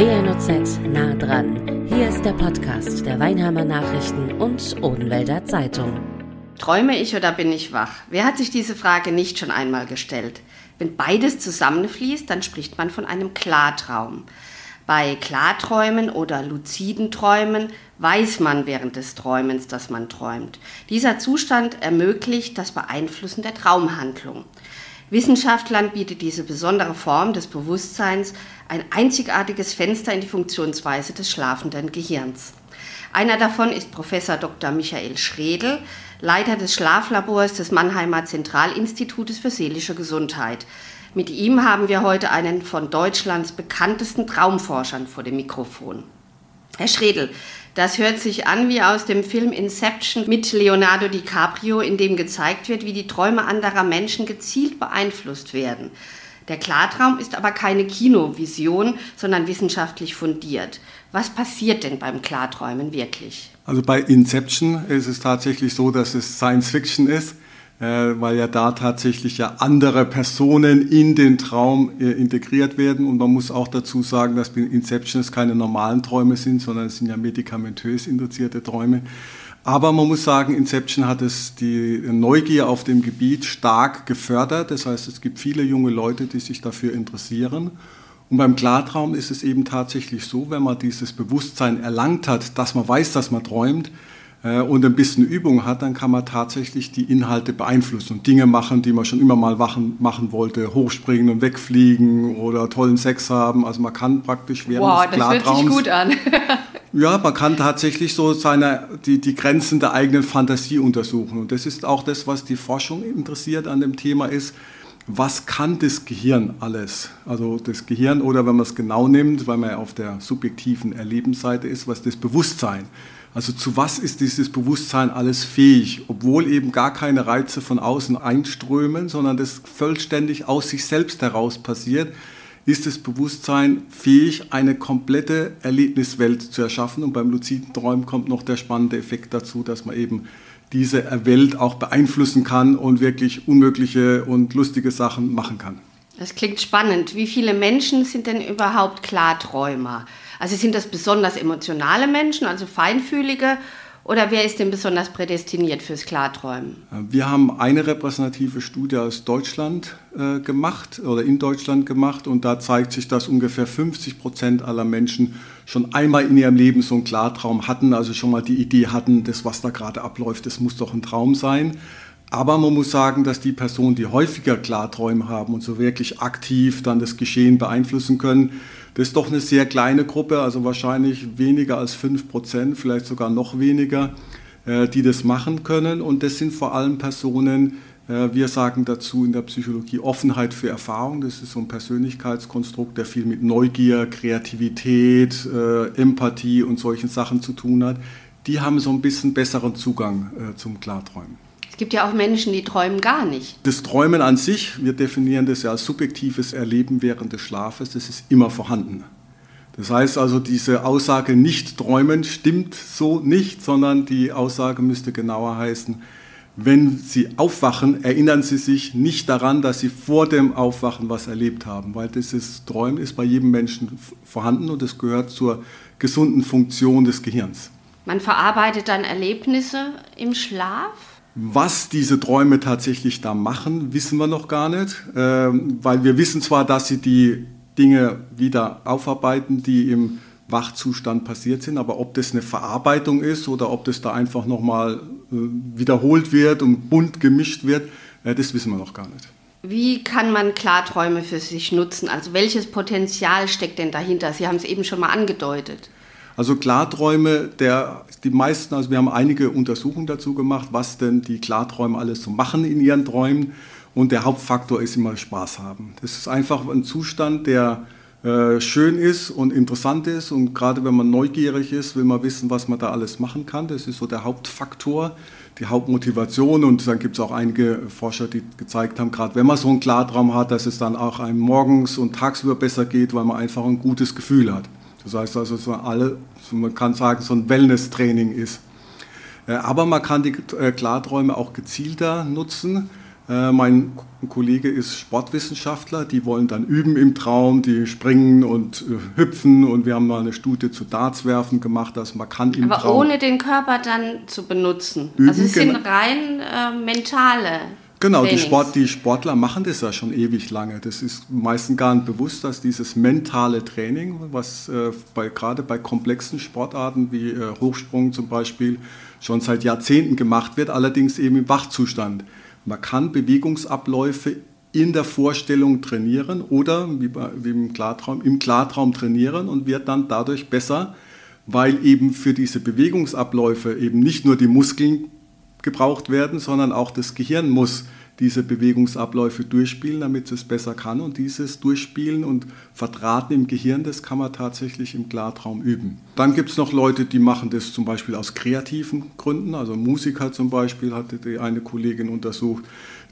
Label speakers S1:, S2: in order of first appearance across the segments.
S1: WNOZ nah dran. Hier ist der Podcast der Weinheimer Nachrichten und Odenwälder Zeitung.
S2: Träume ich oder bin ich wach? Wer hat sich diese Frage nicht schon einmal gestellt? Wenn beides zusammenfließt, dann spricht man von einem Klartraum. Bei Klarträumen oder luziden Träumen weiß man während des Träumens, dass man träumt. Dieser Zustand ermöglicht das Beeinflussen der Traumhandlung. Wissenschaftlern bietet diese besondere Form des Bewusstseins ein einzigartiges Fenster in die Funktionsweise des schlafenden Gehirns. Einer davon ist Professor Dr. Michael Schredel, Leiter des Schlaflabors des Mannheimer Zentralinstitutes für seelische Gesundheit. Mit ihm haben wir heute einen von Deutschlands bekanntesten Traumforschern vor dem Mikrofon. Herr Schredel, das hört sich an wie aus dem Film Inception mit Leonardo DiCaprio, in dem gezeigt wird, wie die Träume anderer Menschen gezielt beeinflusst werden. Der Klartraum ist aber keine Kinovision, sondern wissenschaftlich fundiert. Was passiert denn beim Klarträumen wirklich?
S3: Also bei Inception ist es tatsächlich so, dass es Science Fiction ist. Äh, weil ja da tatsächlich ja andere Personen in den Traum äh, integriert werden. Und man muss auch dazu sagen, dass bei Inception es keine normalen Träume sind, sondern es sind ja medikamentös induzierte Träume. Aber man muss sagen, Inception hat es die Neugier auf dem Gebiet stark gefördert. Das heißt, es gibt viele junge Leute, die sich dafür interessieren. Und beim Klartraum ist es eben tatsächlich so, wenn man dieses Bewusstsein erlangt hat, dass man weiß, dass man träumt, und ein bisschen Übung hat, dann kann man tatsächlich die Inhalte beeinflussen und Dinge machen, die man schon immer mal machen, machen wollte, hochspringen und wegfliegen oder tollen Sex haben. Also man kann praktisch während
S2: wow,
S3: des Klartraums...
S2: das hört sich gut an.
S3: ja, man kann tatsächlich so seine, die, die Grenzen der eigenen Fantasie untersuchen. Und das ist auch das, was die Forschung interessiert an dem Thema ist, was kann das Gehirn alles? Also das Gehirn oder wenn man es genau nimmt, weil man ja auf der subjektiven Erlebensseite ist, was das Bewusstsein. Also zu was ist dieses Bewusstsein alles fähig, obwohl eben gar keine Reize von außen einströmen, sondern das vollständig aus sich selbst heraus passiert, ist das Bewusstsein fähig, eine komplette Erlebniswelt zu erschaffen. Und beim luziden Träumen kommt noch der spannende Effekt dazu, dass man eben diese Welt auch beeinflussen kann und wirklich unmögliche und lustige Sachen machen kann.
S2: Das klingt spannend. Wie viele Menschen sind denn überhaupt Klarträumer? Also sind das besonders emotionale Menschen, also feinfühlige, oder wer ist denn besonders prädestiniert fürs Klarträumen?
S3: Wir haben eine repräsentative Studie aus Deutschland äh, gemacht oder in Deutschland gemacht und da zeigt sich, dass ungefähr 50 Prozent aller Menschen schon einmal in ihrem Leben so einen Klartraum hatten, also schon mal die Idee hatten, das, was da gerade abläuft, das muss doch ein Traum sein. Aber man muss sagen, dass die Personen, die häufiger Klarträume haben und so wirklich aktiv dann das Geschehen beeinflussen können, das ist doch eine sehr kleine Gruppe, also wahrscheinlich weniger als 5 Prozent, vielleicht sogar noch weniger, äh, die das machen können. Und das sind vor allem Personen, äh, wir sagen dazu in der Psychologie Offenheit für Erfahrung. Das ist so ein Persönlichkeitskonstrukt, der viel mit Neugier, Kreativität, äh, Empathie und solchen Sachen zu tun hat. Die haben so ein bisschen besseren Zugang zum Klarträumen
S2: gibt ja auch Menschen, die träumen gar nicht.
S3: Das Träumen an sich, wir definieren das ja als subjektives Erleben während des Schlafes, das ist immer vorhanden. Das heißt also, diese Aussage nicht träumen stimmt so nicht, sondern die Aussage müsste genauer heißen, wenn Sie aufwachen, erinnern Sie sich nicht daran, dass Sie vor dem Aufwachen was erlebt haben, weil dieses Träumen ist bei jedem Menschen vorhanden und es gehört zur gesunden Funktion des Gehirns.
S2: Man verarbeitet dann Erlebnisse im Schlaf?
S3: Was diese Träume tatsächlich da machen, wissen wir noch gar nicht, ähm, weil wir wissen zwar, dass sie die Dinge wieder aufarbeiten, die im Wachzustand passiert sind, aber ob das eine Verarbeitung ist oder ob das da einfach nochmal äh, wiederholt wird und bunt gemischt wird, äh, das wissen wir noch gar nicht.
S2: Wie kann man Klarträume für sich nutzen? Also welches Potenzial steckt denn dahinter? Sie haben es eben schon mal angedeutet.
S3: Also Klarträume, der, die meisten, also wir haben einige Untersuchungen dazu gemacht, was denn die Klarträume alles so machen in ihren Träumen. Und der Hauptfaktor ist immer Spaß haben. Das ist einfach ein Zustand, der äh, schön ist und interessant ist. Und gerade wenn man neugierig ist, will man wissen, was man da alles machen kann. Das ist so der Hauptfaktor, die Hauptmotivation. Und dann gibt es auch einige Forscher, die gezeigt haben, gerade wenn man so einen Klartraum hat, dass es dann auch einem morgens und tagsüber besser geht, weil man einfach ein gutes Gefühl hat. Das heißt also, so alle, man kann sagen, so ein Wellness-Training ist. Äh, aber man kann die äh, Klarträume auch gezielter nutzen, äh, mein Kollege ist Sportwissenschaftler, die wollen dann üben im Traum, die springen und hüpfen und wir haben mal eine Studie zu Dartswerfen gemacht, dass man kann im
S2: Aber
S3: Traum...
S2: ohne den Körper dann zu benutzen.
S3: Üben,
S2: also es sind rein äh, mentale
S3: Genau, die. Sport, die Sportler machen das ja schon ewig lange. Das ist meistens gar nicht bewusst, dass dieses mentale Training, was äh, bei, gerade bei komplexen Sportarten wie äh, Hochsprung zum Beispiel schon seit Jahrzehnten gemacht wird, allerdings eben im Wachzustand. Man kann Bewegungsabläufe in der Vorstellung trainieren oder wie, bei, wie im, Klartraum, im Klartraum trainieren und wird dann dadurch besser, weil eben für diese Bewegungsabläufe eben nicht nur die Muskeln gebraucht werden, sondern auch das Gehirn muss diese Bewegungsabläufe durchspielen, damit es besser kann. Und dieses Durchspielen und Verdrahten im Gehirn, das kann man tatsächlich im Klartraum üben. Dann gibt es noch Leute, die machen das zum Beispiel aus kreativen Gründen. Also Musiker zum Beispiel hatte die eine Kollegin untersucht,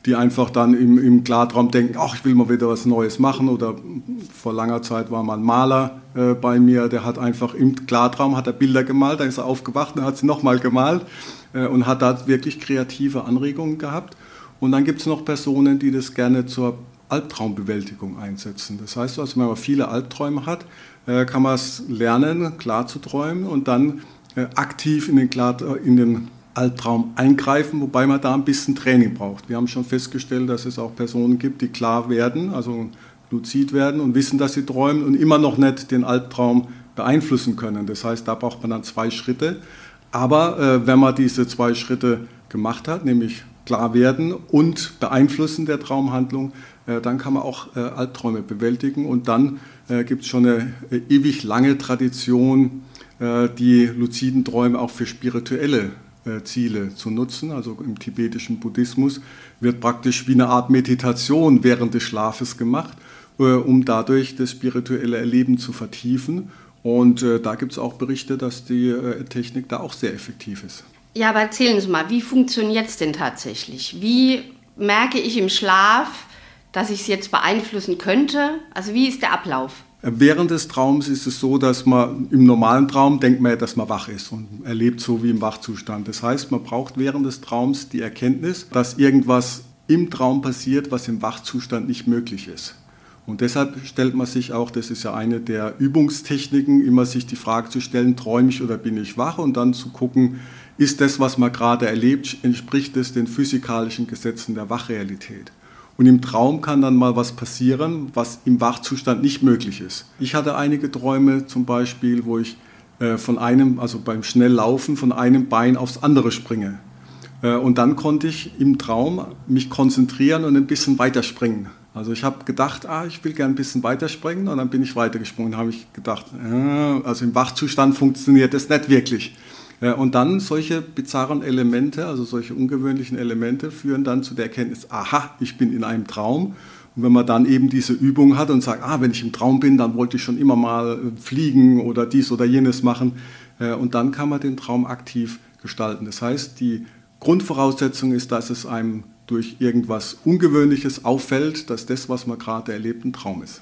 S3: die einfach dann im, im Klartraum denken, ach, ich will mal wieder was Neues machen. Oder vor langer Zeit war mal ein Maler äh, bei mir, der hat einfach im Klartraum hat er Bilder gemalt, dann ist er aufgewacht, dann hat sie nochmal gemalt äh, und hat da wirklich kreative Anregungen gehabt. Und dann gibt es noch Personen, die das gerne zur Albtraumbewältigung einsetzen. Das heißt, also, wenn man viele Albträume hat, äh, kann man es lernen, klar zu träumen und dann äh, aktiv in den, klar, in den Albtraum eingreifen, wobei man da ein bisschen Training braucht. Wir haben schon festgestellt, dass es auch Personen gibt, die klar werden, also luzid werden und wissen, dass sie träumen und immer noch nicht den Albtraum beeinflussen können. Das heißt, da braucht man dann zwei Schritte. Aber äh, wenn man diese zwei Schritte gemacht hat, nämlich klar werden und beeinflussen der Traumhandlung, äh, dann kann man auch äh, Albträume bewältigen. Und dann äh, gibt es schon eine äh, ewig lange Tradition, äh, die luziden Träume auch für spirituelle Ziele zu nutzen. Also im tibetischen Buddhismus wird praktisch wie eine Art Meditation während des Schlafes gemacht, äh, um dadurch das spirituelle Erleben zu vertiefen. Und äh, da gibt es auch Berichte, dass die äh, Technik da auch sehr effektiv ist.
S2: Ja, aber erzählen Sie mal, wie funktioniert es denn tatsächlich? Wie merke ich im Schlaf, dass ich es jetzt beeinflussen könnte? Also wie ist der Ablauf?
S3: Während des Traums ist es so, dass man im normalen Traum denkt man dass man wach ist und erlebt so wie im Wachzustand. Das heißt, man braucht während des Traums die Erkenntnis, dass irgendwas im Traum passiert, was im Wachzustand nicht möglich ist. Und deshalb stellt man sich auch, das ist ja eine der Übungstechniken, immer sich die Frage zu stellen, träume ich oder bin ich wach? Und dann zu gucken, ist das, was man gerade erlebt, entspricht es den physikalischen Gesetzen der Wachrealität? Und im Traum kann dann mal was passieren, was im Wachzustand nicht möglich ist. Ich hatte einige Träume zum Beispiel, wo ich äh, von einem, also beim Schnelllaufen, von einem Bein aufs andere springe. Äh, und dann konnte ich im Traum mich konzentrieren und ein bisschen weiterspringen. Also ich habe gedacht, ah, ich will gerne ein bisschen weiterspringen und dann bin ich weitergesprungen. Da habe ich gedacht, äh, also im Wachzustand funktioniert das nicht wirklich. Äh, und dann solche bizarren Elemente, also solche ungewöhnlichen Elemente, führen dann zu der Erkenntnis, aha, ich bin in einem Traum. Und wenn man dann eben diese Übung hat und sagt, ah, wenn ich im Traum bin, dann wollte ich schon immer mal fliegen oder dies oder jenes machen. Äh, Und dann kann man den Traum aktiv gestalten. Das heißt, die Grundvoraussetzung ist, dass es einem durch irgendwas Ungewöhnliches auffällt, dass das, was man gerade erlebt, ein Traum ist.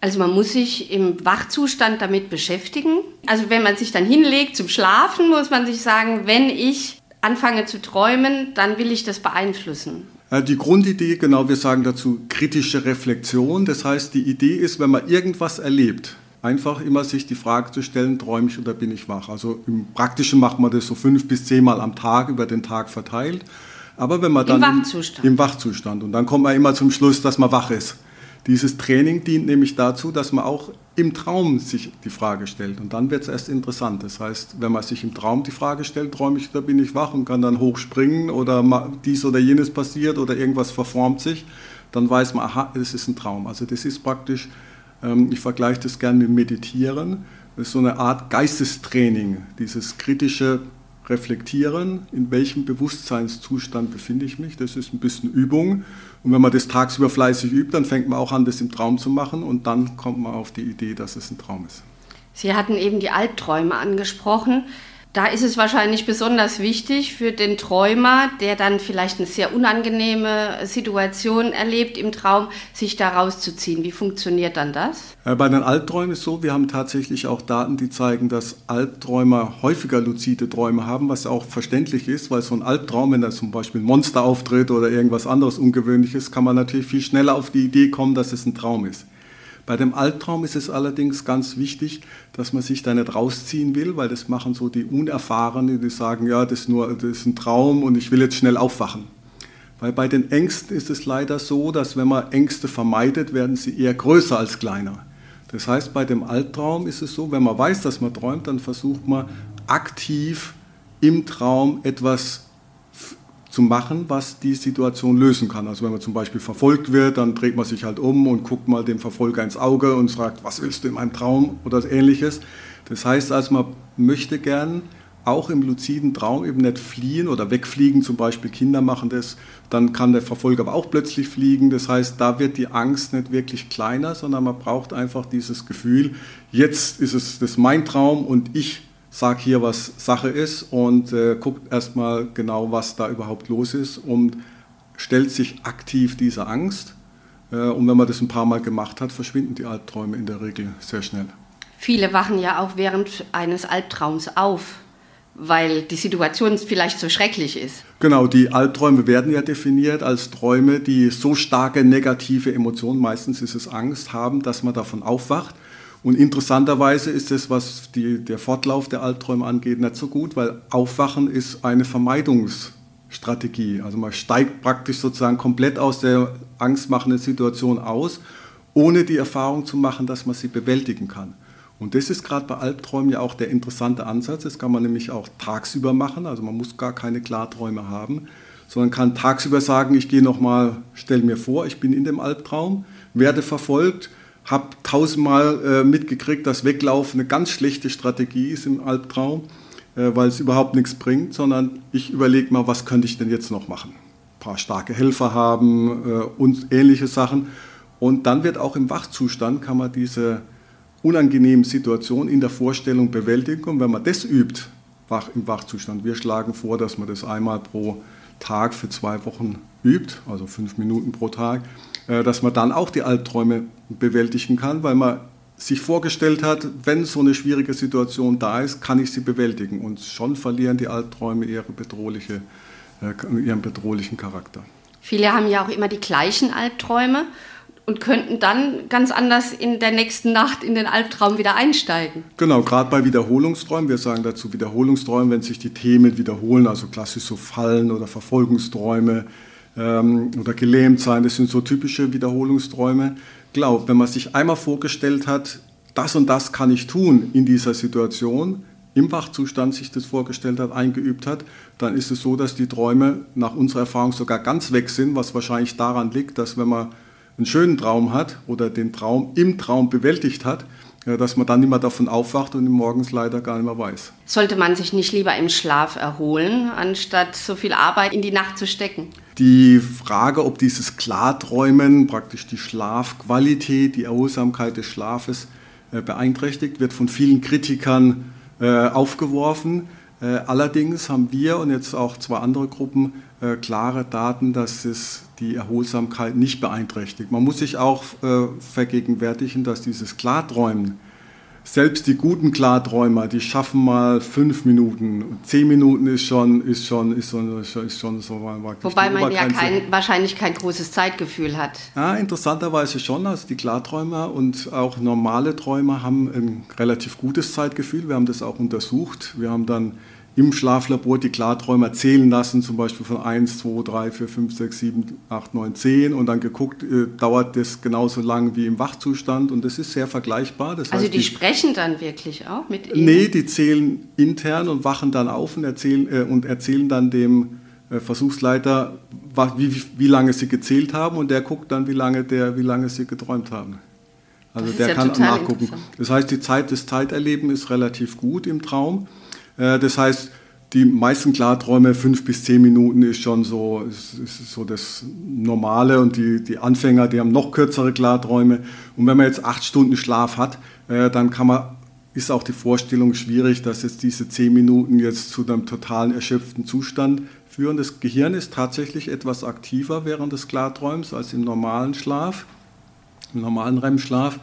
S2: Also man muss sich im Wachzustand damit beschäftigen. Also wenn man sich dann hinlegt zum Schlafen, muss man sich sagen, wenn ich anfange zu träumen, dann will ich das beeinflussen.
S3: Äh, Die Grundidee, genau, wir sagen dazu kritische Reflexion. Das heißt, die Idee ist, wenn man irgendwas erlebt, einfach immer sich die Frage zu stellen, träume ich oder bin ich wach? Also im Praktischen macht man das so fünf bis zehnmal am Tag über den Tag verteilt. Aber wenn man
S2: Im
S3: dann
S2: Wachzustand.
S3: im Wachzustand und dann kommt man immer zum Schluss, dass man wach ist. Dieses Training dient nämlich dazu, dass man auch im Traum sich die Frage stellt. Und dann wird es erst interessant. Das heißt, wenn man sich im Traum die Frage stellt, träume ich oder bin ich wach und kann dann hochspringen oder dies oder jenes passiert oder irgendwas verformt sich, dann weiß man, aha, das ist ein Traum. Also das ist praktisch, ähm, ich vergleiche das gerne mit Meditieren, das ist so eine Art Geistestraining, dieses kritische Reflektieren, in welchem Bewusstseinszustand befinde ich mich. Das ist ein bisschen Übung. Und wenn man das tagsüber fleißig übt, dann fängt man auch an, das im Traum zu machen und dann kommt man auf die Idee, dass es ein Traum ist.
S2: Sie hatten eben die Albträume angesprochen. Da ist es wahrscheinlich besonders wichtig für den Träumer, der dann vielleicht eine sehr unangenehme Situation erlebt im Traum, sich da rauszuziehen. Wie funktioniert dann das?
S3: Äh, bei den Albträumen ist es so, wir haben tatsächlich auch Daten, die zeigen, dass Albträumer häufiger luzide Träume haben, was auch verständlich ist, weil so ein Albtraum, wenn da zum Beispiel ein Monster auftritt oder irgendwas anderes Ungewöhnliches, kann man natürlich viel schneller auf die Idee kommen, dass es ein Traum ist. Bei dem Albtraum ist es allerdings ganz wichtig, dass man sich da nicht rausziehen will, weil das machen so die Unerfahrenen, die sagen, ja, das ist nur das ist ein Traum und ich will jetzt schnell aufwachen. Weil bei den Ängsten ist es leider so, dass wenn man Ängste vermeidet, werden sie eher größer als kleiner. Das heißt, bei dem Albtraum ist es so, wenn man weiß, dass man träumt, dann versucht man aktiv im Traum etwas zu machen, was die Situation lösen kann. Also wenn man zum Beispiel verfolgt wird, dann dreht man sich halt um und guckt mal dem Verfolger ins Auge und fragt, was willst du in meinem Traum oder ähnliches. Das heißt also, man möchte gern auch im luziden Traum eben nicht fliehen oder wegfliegen, zum Beispiel Kinder machen das, dann kann der Verfolger aber auch plötzlich fliegen. Das heißt, da wird die Angst nicht wirklich kleiner, sondern man braucht einfach dieses Gefühl, jetzt ist es das mein Traum und ich sag hier, was Sache ist und äh, guckt erstmal genau, was da überhaupt los ist und stellt sich aktiv dieser Angst. Äh, und wenn man das ein paar Mal gemacht hat, verschwinden die Albträume in der Regel sehr schnell.
S2: Viele wachen ja auch während eines Albtraums auf, weil die Situation vielleicht so schrecklich ist.
S3: Genau, die Albträume werden ja definiert als Träume, die so starke negative Emotionen, meistens ist es Angst, haben, dass man davon aufwacht und interessanterweise ist es, was die, der Fortlauf der Albträume angeht, nicht so gut, weil Aufwachen ist eine Vermeidungsstrategie. Also man steigt praktisch sozusagen komplett aus der angstmachenden Situation aus, ohne die Erfahrung zu machen, dass man sie bewältigen kann. Und das ist gerade bei Albträumen ja auch der interessante Ansatz. Das kann man nämlich auch tagsüber machen. Also man muss gar keine Klarträume haben, sondern kann tagsüber sagen, ich gehe nochmal, stell mir vor, ich bin in dem Albtraum, werde verfolgt, habe tausendmal äh, mitgekriegt, dass Weglaufen eine ganz schlechte Strategie ist im Albtraum, äh, weil es überhaupt nichts bringt, sondern ich überlege mal, was könnte ich denn jetzt noch machen? Ein paar starke Helfer haben äh, und ähnliche Sachen. Und dann wird auch im Wachzustand, kann man diese unangenehmen Situationen in der Vorstellung bewältigen. Und wenn man das übt, wach, im Wachzustand, wir schlagen vor, dass man das einmal pro Tag für zwei Wochen übt, also fünf Minuten pro Tag, dass man dann auch die Albträume bewältigen kann, weil man sich vorgestellt hat, wenn so eine schwierige Situation da ist, kann ich sie bewältigen. Und schon verlieren die Albträume ihre bedrohliche, äh, ihren bedrohlichen Charakter.
S2: Viele haben ja auch immer die gleichen Albträume und könnten dann ganz anders in der nächsten Nacht in den Albtraum wieder einsteigen.
S3: Genau, gerade bei Wiederholungsträumen, wir sagen dazu Wiederholungsträumen, wenn sich die Themen wiederholen, also klassisch so Fallen oder Verfolgungsträume, ähm, oder gelähmt sein. Das sind so typische Wiederholungsträume. Glaub, wenn man sich einmal vorgestellt hat, das und das kann ich tun in dieser Situation, im Wachzustand sich das vorgestellt hat, eingeübt hat, dann ist es so, dass die Träume nach unserer Erfahrung sogar ganz weg sind, was wahrscheinlich daran liegt, dass wenn man einen schönen Traum hat oder den Traum im Traum bewältigt hat, dass man dann immer davon aufwacht und morgens leider gar nicht mehr weiß.
S2: Sollte man sich nicht lieber im Schlaf erholen, anstatt so viel Arbeit in die Nacht zu stecken?
S3: Die Frage, ob dieses Klarträumen, praktisch die Schlafqualität, die Erholsamkeit des Schlafes äh, beeinträchtigt, wird von vielen Kritikern äh, aufgeworfen. Äh, allerdings haben wir und jetzt auch zwei andere Gruppen klare Daten, dass es die Erholsamkeit nicht beeinträchtigt. Man muss sich auch vergegenwärtigen, dass dieses Klarträumen selbst die guten Klarträumer, die schaffen mal fünf Minuten. Zehn Minuten ist schon, ist schon, ist schon, ist schon so.
S2: Wobei man ja kein, wahrscheinlich kein großes Zeitgefühl hat.
S3: Ja, interessanterweise schon. Also die Klarträumer und auch normale Träumer haben ein relativ gutes Zeitgefühl. Wir haben das auch untersucht. Wir haben dann im Schlaflabor die Klarträumer zählen lassen, zum Beispiel von 1, 2, 3, 4, 5, 6, 7, 8, 9, 10 und dann geguckt, äh, dauert das genauso lang wie im Wachzustand und das ist sehr vergleichbar. Das
S2: also heißt, die, die, sprechen dann wirklich auch mit
S3: Ihnen? Nee, die zählen intern und wachen dann auf und erzählen, äh, und erzählen dann dem äh, Versuchsleiter, wie, wie lange sie gezählt haben und der guckt dann, wie lange, der, wie lange sie geträumt haben. Also der ja kann nachgucken. Das heißt, die Zeit des Zeiterlebens ist relativ gut im Traum. Äh, das heißt, die meisten Klarträume, fünf bis zehn Minuten, ist schon so, ist, ist so das Normale und die, die Anfänger, die haben noch kürzere Klarträume. Und wenn man jetzt acht Stunden Schlaf hat, äh, dann kann man ist auch die Vorstellung schwierig, dass jetzt diese zehn Minuten jetzt zu einem totalen erschöpften Zustand führen. Das Gehirn ist tatsächlich etwas aktiver während des Klarträums als im normalen Schlaf, im normalen REM-Schlaf.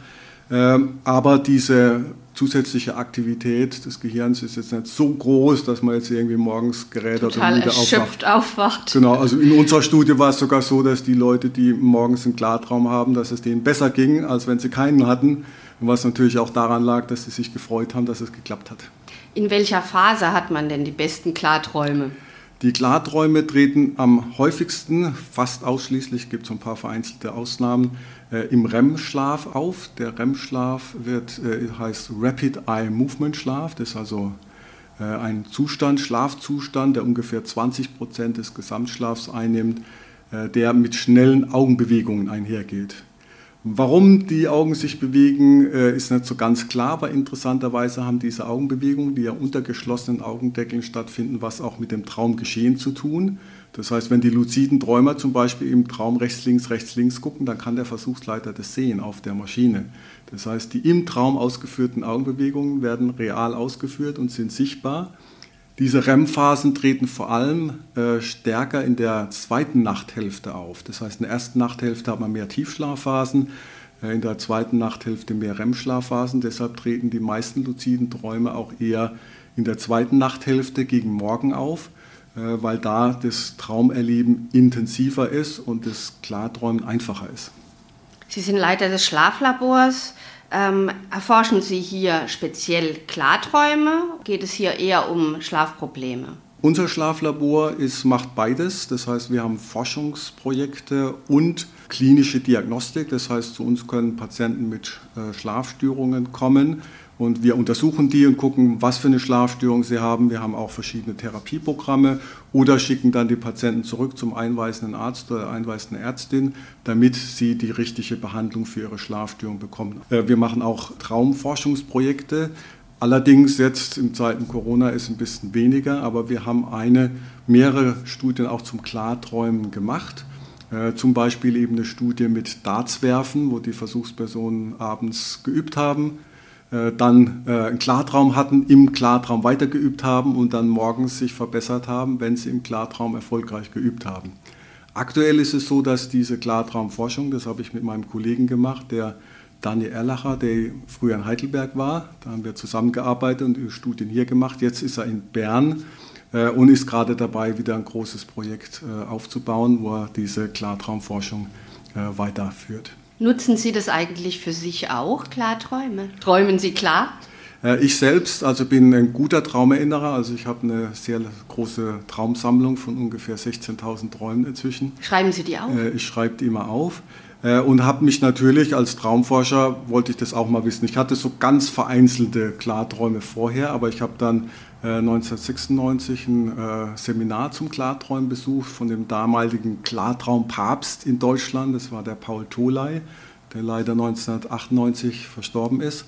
S3: Ähm, aber diese zusätzliche Aktivität des Gehirns ist jetzt nicht so groß, dass man jetzt irgendwie morgens gerät
S2: Total müde erschöpft aufwacht. aufwacht.
S3: Genau, also in unserer Studie war es sogar so, dass die Leute, die morgens einen Klartraum haben, dass es denen besser ging, als wenn sie keinen hatten. Was natürlich auch daran lag, dass sie sich gefreut haben, dass es geklappt hat.
S2: In welcher Phase hat man denn die besten Klarträume?
S3: Die Klarträume treten am häufigsten, fast ausschließlich, gibt es ein paar vereinzelte Ausnahmen, äh, im REM-Schlaf auf. Der REM-Schlaf wird, äh, heißt Rapid Eye Movement Schlaf. Das ist also äh, ein Zustand, Schlafzustand, der ungefähr 20 Prozent des Gesamtschlafs einnimmt, äh, der mit schnellen Augenbewegungen einhergeht. Warum die Augen sich bewegen, äh, ist nicht so ganz klar, aber interessanterweise haben diese Augenbewegungen, die ja unter geschlossenen Augendeckeln stattfinden, was auch mit dem Traumgeschehen zu tun. Das heißt, wenn die luziden Träumer zum Beispiel im Traum rechts, links, rechts, links gucken, dann kann der Versuchsleiter das sehen auf der Maschine. Das heißt, die im Traum ausgeführten Augenbewegungen werden real ausgeführt und sind sichtbar. Diese REM-Phasen treten vor allem äh, stärker in der zweiten Nachthälfte auf. Das heißt, in der ersten Nachthälfte hat man mehr Tiefschlafphasen, äh, in der zweiten Nachthälfte mehr REM-Schlafphasen. Deshalb treten die meisten luziden Träume auch eher in der zweiten Nachthälfte gegen Morgen auf, äh, weil da das Traumerleben intensiver ist und das Klarträumen einfacher ist.
S2: Sie sind Leiter des Schlaflabors. Ähm, erforschen Sie hier speziell Klarträume? Geht es hier eher um Schlafprobleme?
S3: Unser Schlaflabor ist, macht beides. Das heißt, wir haben Forschungsprojekte und klinische Diagnostik. Das heißt, zu uns können Patienten mit äh, Schlafstörungen kommen und wir untersuchen die und gucken, was für eine Schlafstörung sie haben. Wir haben auch verschiedene Therapieprogramme oder schicken dann die Patienten zurück zum einweisenden Arzt oder einweisenden Ärztin, damit sie die richtige Behandlung für ihre Schlafstörung bekommen. Äh, wir machen auch Traumforschungsprojekte. Allerdings jetzt in Zeiten Corona ist ein bisschen weniger, aber wir haben eine, mehrere Studien auch zum Klarträumen gemacht. Äh, zum Beispiel eben eine Studie mit Dartswerfen, wo die Versuchspersonen abends geübt haben dann äh, einen Klartraum hatten, im Klartraum weitergeübt haben und dann morgens sich verbessert haben, wenn sie im Klartraum erfolgreich geübt haben. Aktuell ist es so, dass diese Klartraumforschung, das habe ich mit meinem Kollegen gemacht, der Daniel Erlacher, der früher in Heidelberg war, da haben wir zusammengearbeitet und Studien hier gemacht. Jetzt ist er in Bern äh, und ist gerade dabei, wieder ein großes Projekt aufzubauen, wo er diese Klartraumforschung weiterführt.
S2: Nutzen Sie das eigentlich für sich auch, Klarträume? Träumen Sie klar?
S3: Äh, ich selbst also bin ein guter Traumerinnerer. Also ich habe eine sehr große Traumsammlung von ungefähr 16.000 Träumen inzwischen.
S2: Schreiben Sie die auf?
S3: Äh, ich schreibe die immer auf und habe mich natürlich als Traumforscher, wollte ich das auch mal wissen. Ich hatte so ganz vereinzelte Klarträume vorher, aber ich habe dann 1996 ein Seminar zum Klarträumen besucht von dem damaligen Klartraumpapst in Deutschland. Das war der Paul Toley, der leider 1998 verstorben ist.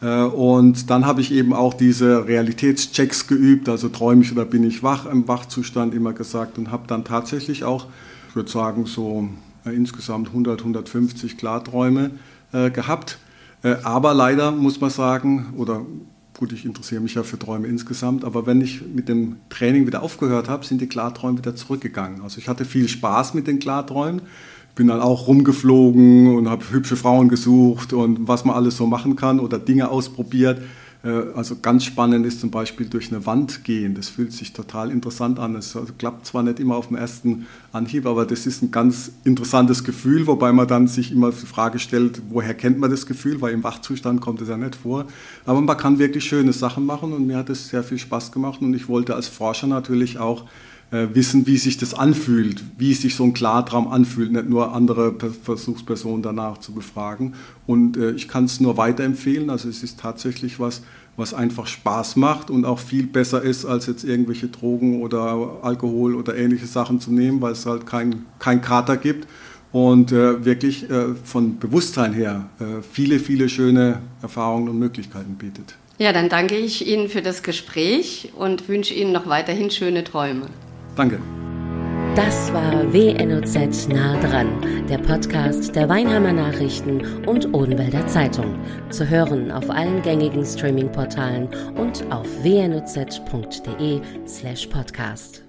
S3: Äh, und dann habe ich eben auch diese Realitätschecks geübt, also träume ich oder bin ich wach im Wachzustand immer gesagt und habe dann tatsächlich auch, ich würde sagen, so äh, insgesamt 100, 150 Klarträume äh, gehabt. Äh, aber leider muss man sagen, oder gut, ich interessiere mich ja für Träume insgesamt, aber wenn ich mit dem Training wieder aufgehört habe, sind die Klarträume wieder zurückgegangen. Also ich hatte viel Spaß mit den Klarträumen bin dann auch rumgeflogen und habe hübsche Frauen gesucht und was man alles so machen kann oder Dinge ausprobiert. Äh, also ganz spannend ist zum Beispiel durch eine Wand gehen. Das fühlt sich total interessant an. Es klappt zwar nicht immer auf dem ersten Anhieb, aber das ist ein ganz interessantes Gefühl, wobei man dann sich immer die Frage stellt, woher kennt man das Gefühl, weil im Wachzustand kommt es ja nicht vor. Aber man kann wirklich schöne Sachen machen und mir hat es sehr viel Spaß gemacht und ich wollte als Forscher natürlich auch wissen, wie sich das anfühlt, wie sich so ein Klartraum anfühlt, nicht nur andere Versuchspersonen danach zu befragen. Und äh, ich kann es nur weiterempfehlen. Also es ist tatsächlich was, was einfach Spaß macht und auch viel besser ist, als jetzt irgendwelche Drogen oder Alkohol oder ähnliche Sachen zu nehmen, weil es halt kein, kein Kater gibt und äh, wirklich äh, von Bewusstsein her äh, viele, viele schöne Erfahrungen und Möglichkeiten bietet.
S2: Ja, dann danke ich Ihnen für das Gespräch und wünsche Ihnen noch weiterhin schöne Träume.
S3: Danke.
S1: Das war WNOZ nah dran, der Podcast der Weinheimer Nachrichten und Odenwälder Zeitung. Zu hören auf allen gängigen Streaming-Portalen und auf wnoz.de slash podcast.